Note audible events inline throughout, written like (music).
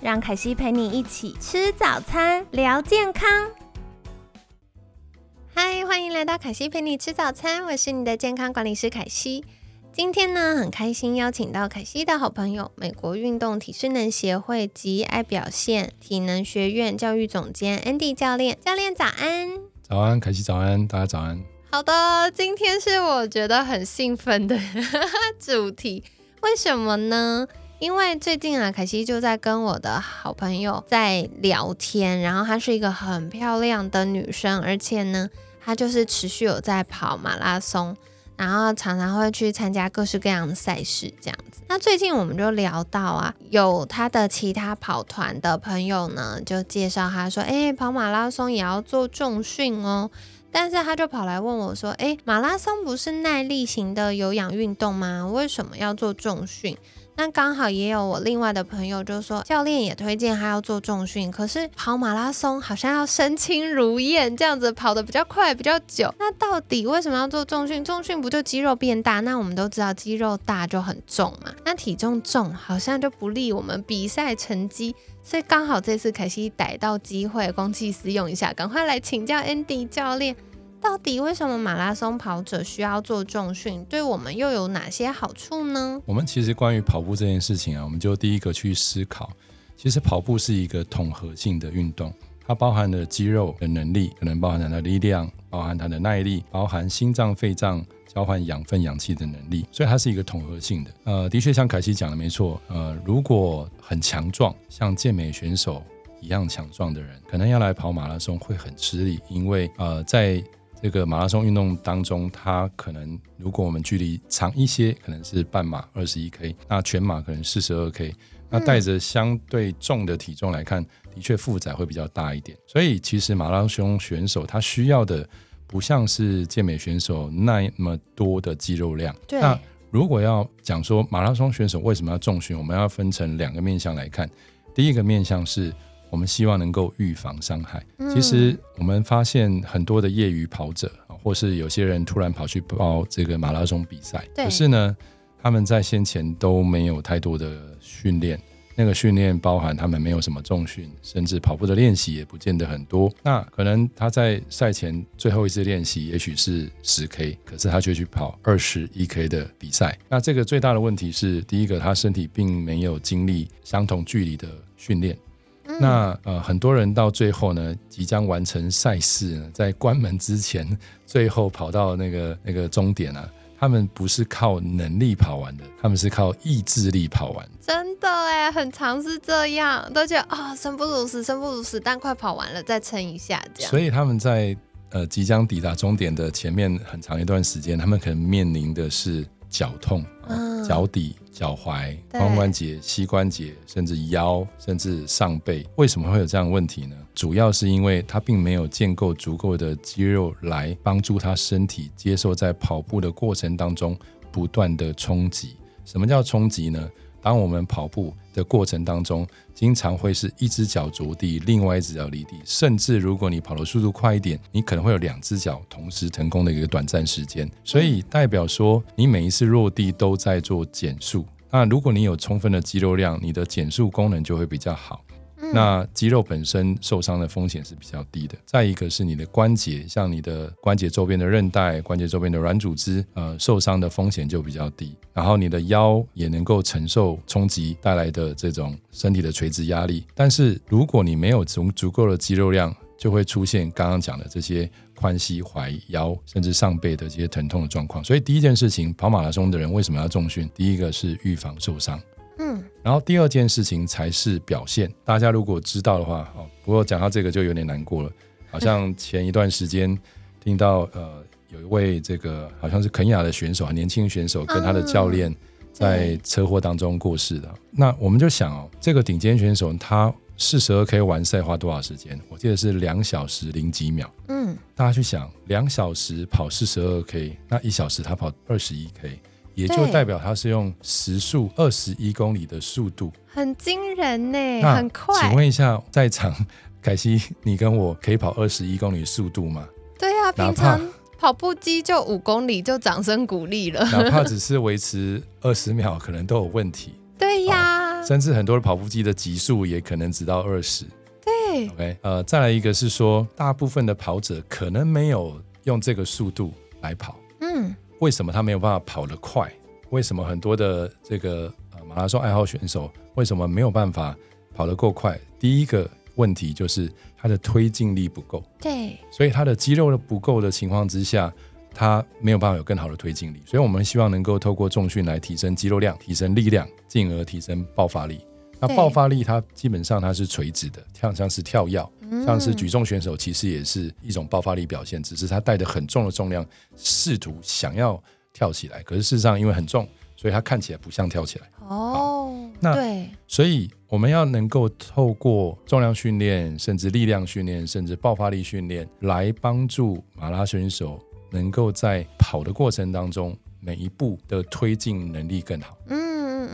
让凯西陪你一起吃早餐，聊健康。嗨，欢迎来到凯西陪你吃早餐，我是你的健康管理师凯西。今天呢，很开心邀请到凯西的好朋友，美国运动体适能协会及爱表现体能学院教育总监 Andy 教练。教练早安！早安，凯西早安，大家早安。好的，今天是我觉得很兴奋的 (laughs) 主题，为什么呢？因为最近啊，凯西就在跟我的好朋友在聊天，然后她是一个很漂亮的女生，而且呢，她就是持续有在跑马拉松，然后常常会去参加各式各样的赛事这样子。那最近我们就聊到啊，有她的其他跑团的朋友呢，就介绍她说，哎，跑马拉松也要做重训哦。但是他就跑来问我说，哎，马拉松不是耐力型的有氧运动吗？为什么要做重训？那刚好也有我另外的朋友就说，教练也推荐他要做重训，可是跑马拉松好像要身轻如燕，这样子跑得比较快比较久。那到底为什么要做重训？重训不就肌肉变大？那我们都知道肌肉大就很重嘛，那体重重好像就不利我们比赛成绩。所以刚好这次凯西逮到机会，公器私用一下，赶快来请教 Andy 教练。到底为什么马拉松跑者需要做重训？对我们又有哪些好处呢？我们其实关于跑步这件事情啊，我们就第一个去思考，其实跑步是一个统合性的运动，它包含了肌肉的能力，可能包含它的力量，包含它的耐力，包含心脏、肺脏交换养分、氧气的能力，所以它是一个统合性的。呃，的确像凯西讲的没错，呃，如果很强壮，像健美选手一样强壮的人，可能要来跑马拉松会很吃力，因为呃，在这个马拉松运动当中，它可能如果我们距离长一些，可能是半马二十一 K，那全马可能四十二 K，那带着相对重的体重来看，的确负载会比较大一点。所以其实马拉松选手他需要的不像是健美选手那么多的肌肉量。那如果要讲说马拉松选手为什么要重训，我们要分成两个面向来看。第一个面向是。我们希望能够预防伤害。其实我们发现很多的业余跑者，或是有些人突然跑去报这个马拉松比赛，可是呢，他们在先前都没有太多的训练。那个训练包含他们没有什么重训，甚至跑步的练习也不见得很多。那可能他在赛前最后一次练习，也许是十 K，可是他却去跑二十一 K 的比赛。那这个最大的问题是，第一个，他身体并没有经历相同距离的训练。那呃，很多人到最后呢，即将完成赛事，呢，在关门之前，最后跑到那个那个终点啊，他们不是靠能力跑完的，他们是靠意志力跑完。真的哎，很常是这样，都觉得啊，生不如死，生不如死，但快跑完了再撑一下这样。所以他们在呃即将抵达终点的前面很长一段时间，他们可能面临的是。脚痛，脚底、脚踝、髋关节、膝关节，甚至腰，甚至上背，为什么会有这样的问题呢？主要是因为他并没有建构足够的肌肉来帮助他身体接受在跑步的过程当中不断的冲击。什么叫冲击呢？当我们跑步的过程当中，经常会是一只脚着地，另外一只脚离地，甚至如果你跑的速度快一点，你可能会有两只脚同时腾空的一个短暂时间。所以代表说，你每一次落地都在做减速。那如果你有充分的肌肉量，你的减速功能就会比较好。那肌肉本身受伤的风险是比较低的。再一个是你的关节，像你的关节周边的韧带、关节周边的软组织，呃，受伤的风险就比较低。然后你的腰也能够承受冲击带来的这种身体的垂直压力。但是如果你没有足足够的肌肉量，就会出现刚刚讲的这些髋膝踝腰甚至上背的这些疼痛的状况。所以第一件事情，跑马拉松的人为什么要重训？第一个是预防受伤。嗯，然后第二件事情才是表现。大家如果知道的话，哦，不过讲到这个就有点难过了。好像前一段时间听到，呃，有一位这个好像是肯雅的选手，啊年轻选手，跟他的教练在车祸当中过世的。那我们就想哦，这个顶尖选手他四十二 K 完赛花多少时间？我记得是两小时零几秒。嗯，大家去想，两小时跑四十二 K，那一小时他跑二十一 K，也就代表他是用时速二十一公里的速度，很惊人呢，很快。请问一下，在场凯西，你跟我可以跑二十一公里速度吗？对啊，平常。跑步机就五公里，就掌声鼓励了。哪怕只是维持二十秒，可能都有问题。对呀，甚至很多的跑步机的极速也可能只到二十。对，OK，呃，再来一个是说，大部分的跑者可能没有用这个速度来跑。嗯，为什么他没有办法跑得快？为什么很多的这个呃马拉松爱好选手为什么没有办法跑得够快？第一个问题就是。他的推进力不够，对，所以他的肌肉的不够的情况之下，他没有办法有更好的推进力。所以我们希望能够透过重训来提升肌肉量、提升力量，进而提升爆发力。那爆发力它基本上它是垂直的，像像是跳跃，像是举重选手其实也是一种爆发力表现，只是他带着很重的重量试图想要跳起来，可是事实上因为很重，所以他看起来不像跳起来。哦，那对，所以。我们要能够透过重量训练，甚至力量训练，甚至爆发力训练，来帮助马拉松选手能够在跑的过程当中，每一步的推进能力更好。嗯，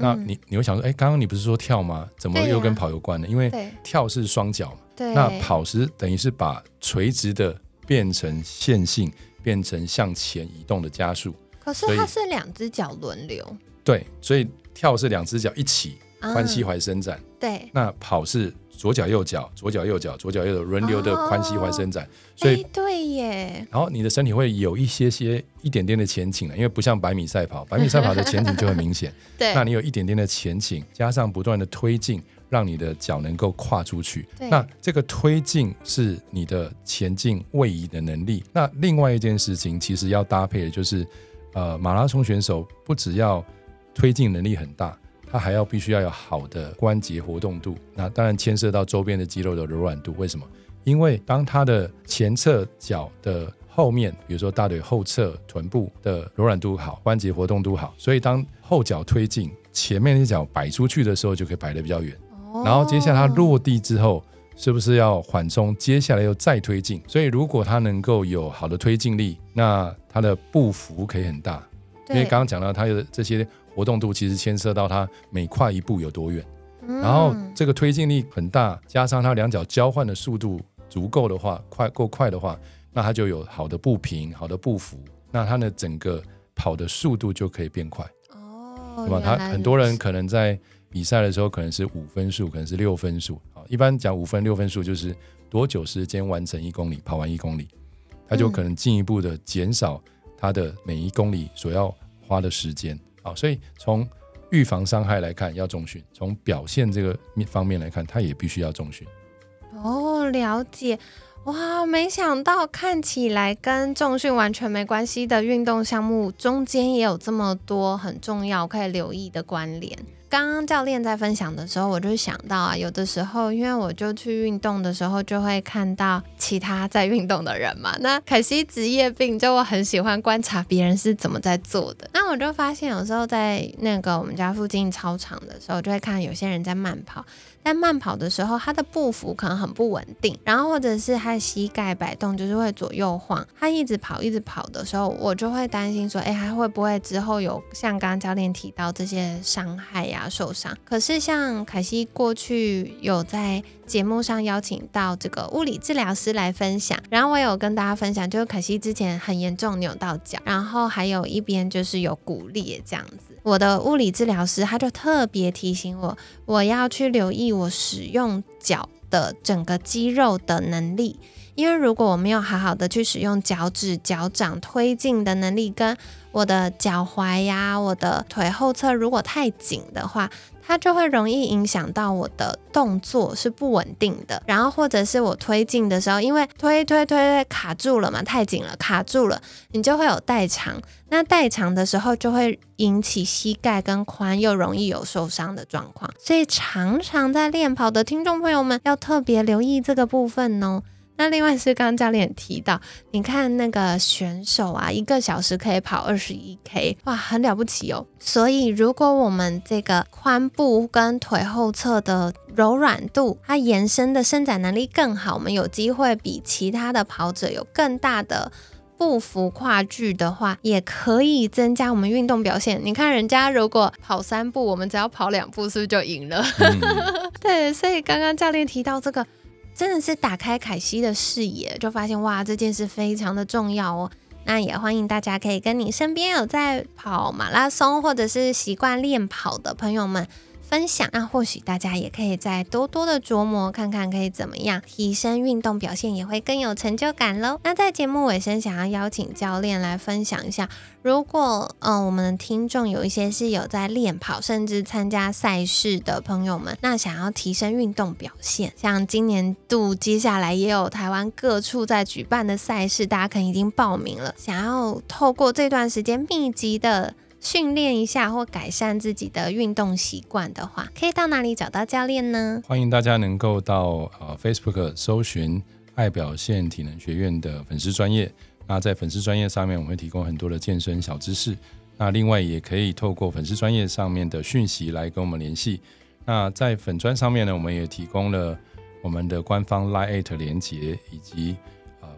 那你你会想说，哎，刚刚你不是说跳吗？怎么又跟跑有关呢？因为跳是双脚嘛，那跑是等于是把垂直的变成线性，变成向前移动的加速。可是它是两只脚轮流。对，所以跳是两只脚一起。髋膝踝伸展，对，那跑是左脚右脚，左脚右脚，左脚右脚轮流的髋膝踝伸展，所以对耶。然后你的身体会有一些些一点点的前倾了，因为不像百米赛跑，百米赛跑的前倾就很明显。(laughs) 对，那你有一点点的前倾，加上不断的推进，让你的脚能够跨出去。那这个推进是你的前进位移的能力。那另外一件事情，其实要搭配的就是，呃，马拉松选手不只要推进能力很大。它还要必须要有好的关节活动度，那当然牵涉到周边的肌肉的柔软度。为什么？因为当它的前侧脚的后面，比如说大腿后侧、臀部的柔软度好，关节活动度好，所以当后脚推进，前面那脚摆出去的时候，就可以摆得比较远。然后接下来它落地之后，是不是要缓冲？接下来又再推进。所以如果它能够有好的推进力，那它的步幅可以很大。因为刚刚讲到它的这些。活动度其实牵涉到它每跨一步有多远，然后这个推进力很大，加上它两脚交换的速度足够的话，快够快的话，那它就有好的步频、好的步幅，那它的整个跑的速度就可以变快。哦，对吧？他很多人可能在比赛的时候可能是五分数，可能是六分数。好，一般讲五分六分数就是多久时间完成一公里，跑完一公里，他就可能进一步的减少他的每一公里所要花的时间。好，所以从预防伤害来看，要重训；从表现这个方面来看，他也必须要重训。哦，了解。哇，没想到看起来跟重训完全没关系的运动项目，中间也有这么多很重要可以留意的关联。刚刚教练在分享的时候，我就想到啊，有的时候因为我就去运动的时候，就会看到其他在运动的人嘛。那可惜职业病，就我很喜欢观察别人是怎么在做的。(laughs) 那我就发现，有时候在那个我们家附近操场的时候，就会看有些人在慢跑。在慢跑的时候，他的步幅可能很不稳定，然后或者是他的膝盖摆动，就是会左右晃。他一直跑，一直跑的时候，我就会担心说，哎，他会不会之后有像刚刚教练提到这些伤害呀、受伤？可是像凯西过去有在节目上邀请到这个物理治疗师来分享，然后我有跟大家分享，就是凯西之前很严重扭到脚，然后还有一边就是有骨裂这样子。我的物理治疗师他就特别提醒我，我要去留意我使用脚的整个肌肉的能力，因为如果我没有好好的去使用脚趾、脚掌推进的能力，跟我的脚踝呀、我的腿后侧如果太紧的话。它就会容易影响到我的动作是不稳定的，然后或者是我推进的时候，因为推推推推卡住了嘛，太紧了，卡住了，你就会有代偿。那代偿的时候就会引起膝盖跟髋又容易有受伤的状况，所以常常在练跑的听众朋友们要特别留意这个部分哦。那另外是刚刚教练提到，你看那个选手啊，一个小时可以跑二十一 K，哇，很了不起哦。所以如果我们这个髋部跟腿后侧的柔软度，它延伸的伸展能力更好，我们有机会比其他的跑者有更大的。步幅跨距的话，也可以增加我们运动表现。你看人家如果跑三步，我们只要跑两步，是不是就赢了？(laughs) 对，所以刚刚教练提到这个，真的是打开凯西的视野，就发现哇，这件事非常的重要哦。那也欢迎大家可以跟你身边有在跑马拉松或者是习惯练跑的朋友们。分享，那或许大家也可以再多多的琢磨，看看可以怎么样提升运动表现，也会更有成就感喽。那在节目尾声，想要邀请教练来分享一下，如果嗯我们的听众有一些是有在练跑，甚至参加赛事的朋友们，那想要提升运动表现，像今年度接下来也有台湾各处在举办的赛事，大家可能已经报名了，想要透过这段时间密集的。训练一下或改善自己的运动习惯的话，可以到哪里找到教练呢？欢迎大家能够到呃 Facebook 搜寻爱表现体能学院的粉丝专业。那在粉丝专业上面，我们会提供很多的健身小知识。那另外也可以透过粉丝专业上面的讯息来跟我们联系。那在粉专上面呢，我们也提供了我们的官方 Line 连接以及。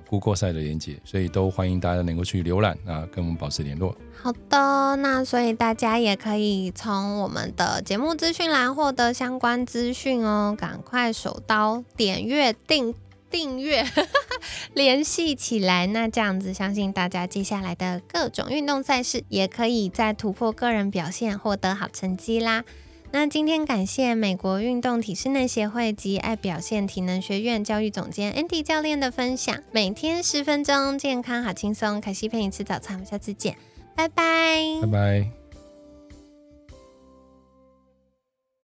突破赛的连接，所以都欢迎大家能够去浏览啊，跟我们保持联络。好的，那所以大家也可以从我们的节目资讯栏获得相关资讯哦，赶快手刀点阅订订阅，(laughs) 联系起来。那这样子，相信大家接下来的各种运动赛事，也可以在突破个人表现，获得好成绩啦。那今天感谢美国运动体适能协会及爱表现体能学院教育总监 Andy 教练的分享。每天十分钟，健康好轻松。凯西陪你吃早餐，我们下次见，拜拜，拜拜。